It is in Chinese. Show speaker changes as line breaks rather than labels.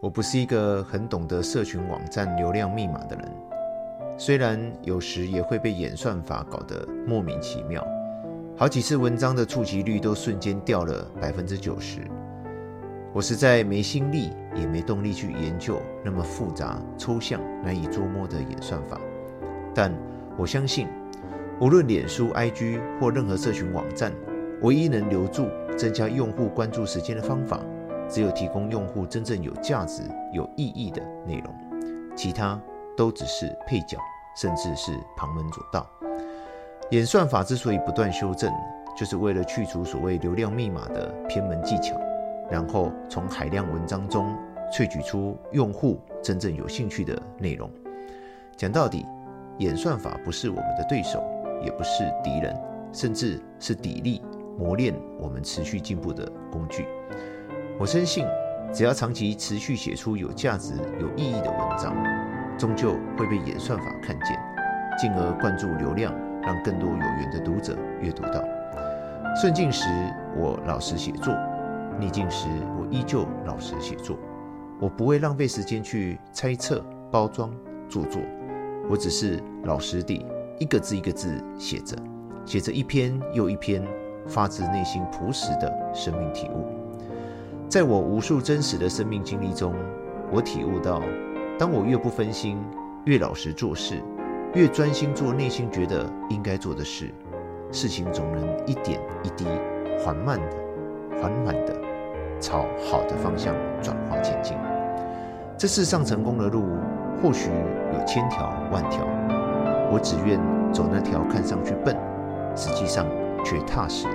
我不是一个很懂得社群网站流量密码的人，虽然有时也会被演算法搞得莫名其妙，好几次文章的触及率都瞬间掉了百分之九十。我实在没心力，也没动力去研究那么复杂、抽象、难以捉摸的演算法。但我相信，无论脸书、IG 或任何社群网站，唯一能留住、增加用户关注时间的方法，只有提供用户真正有价值、有意义的内容，其他都只是配角，甚至是旁门左道。演算法之所以不断修正，就是为了去除所谓流量密码的偏门技巧。然后从海量文章中萃取出用户真正有兴趣的内容。讲到底，演算法不是我们的对手，也不是敌人，甚至是砥砺磨练我们持续进步的工具。我深信，只要长期持续写出有价值、有意义的文章，终究会被演算法看见，进而灌注流量，让更多有缘的读者阅读到。顺境时，我老实写作。逆境时，我依旧老实写作，我不会浪费时间去猜测、包装、做作，我只是老实地一个字一个字写着，写着一篇又一篇发自内心朴实的生命体悟。在我无数真实的生命经历中，我体悟到，当我越不分心，越老实做事，越专心做内心觉得应该做的事，事情总能一点一滴缓慢的、缓缓的。朝好的方向转化前进。这世上成功的路或许有千条万条，我只愿走那条看上去笨，实际上却踏实。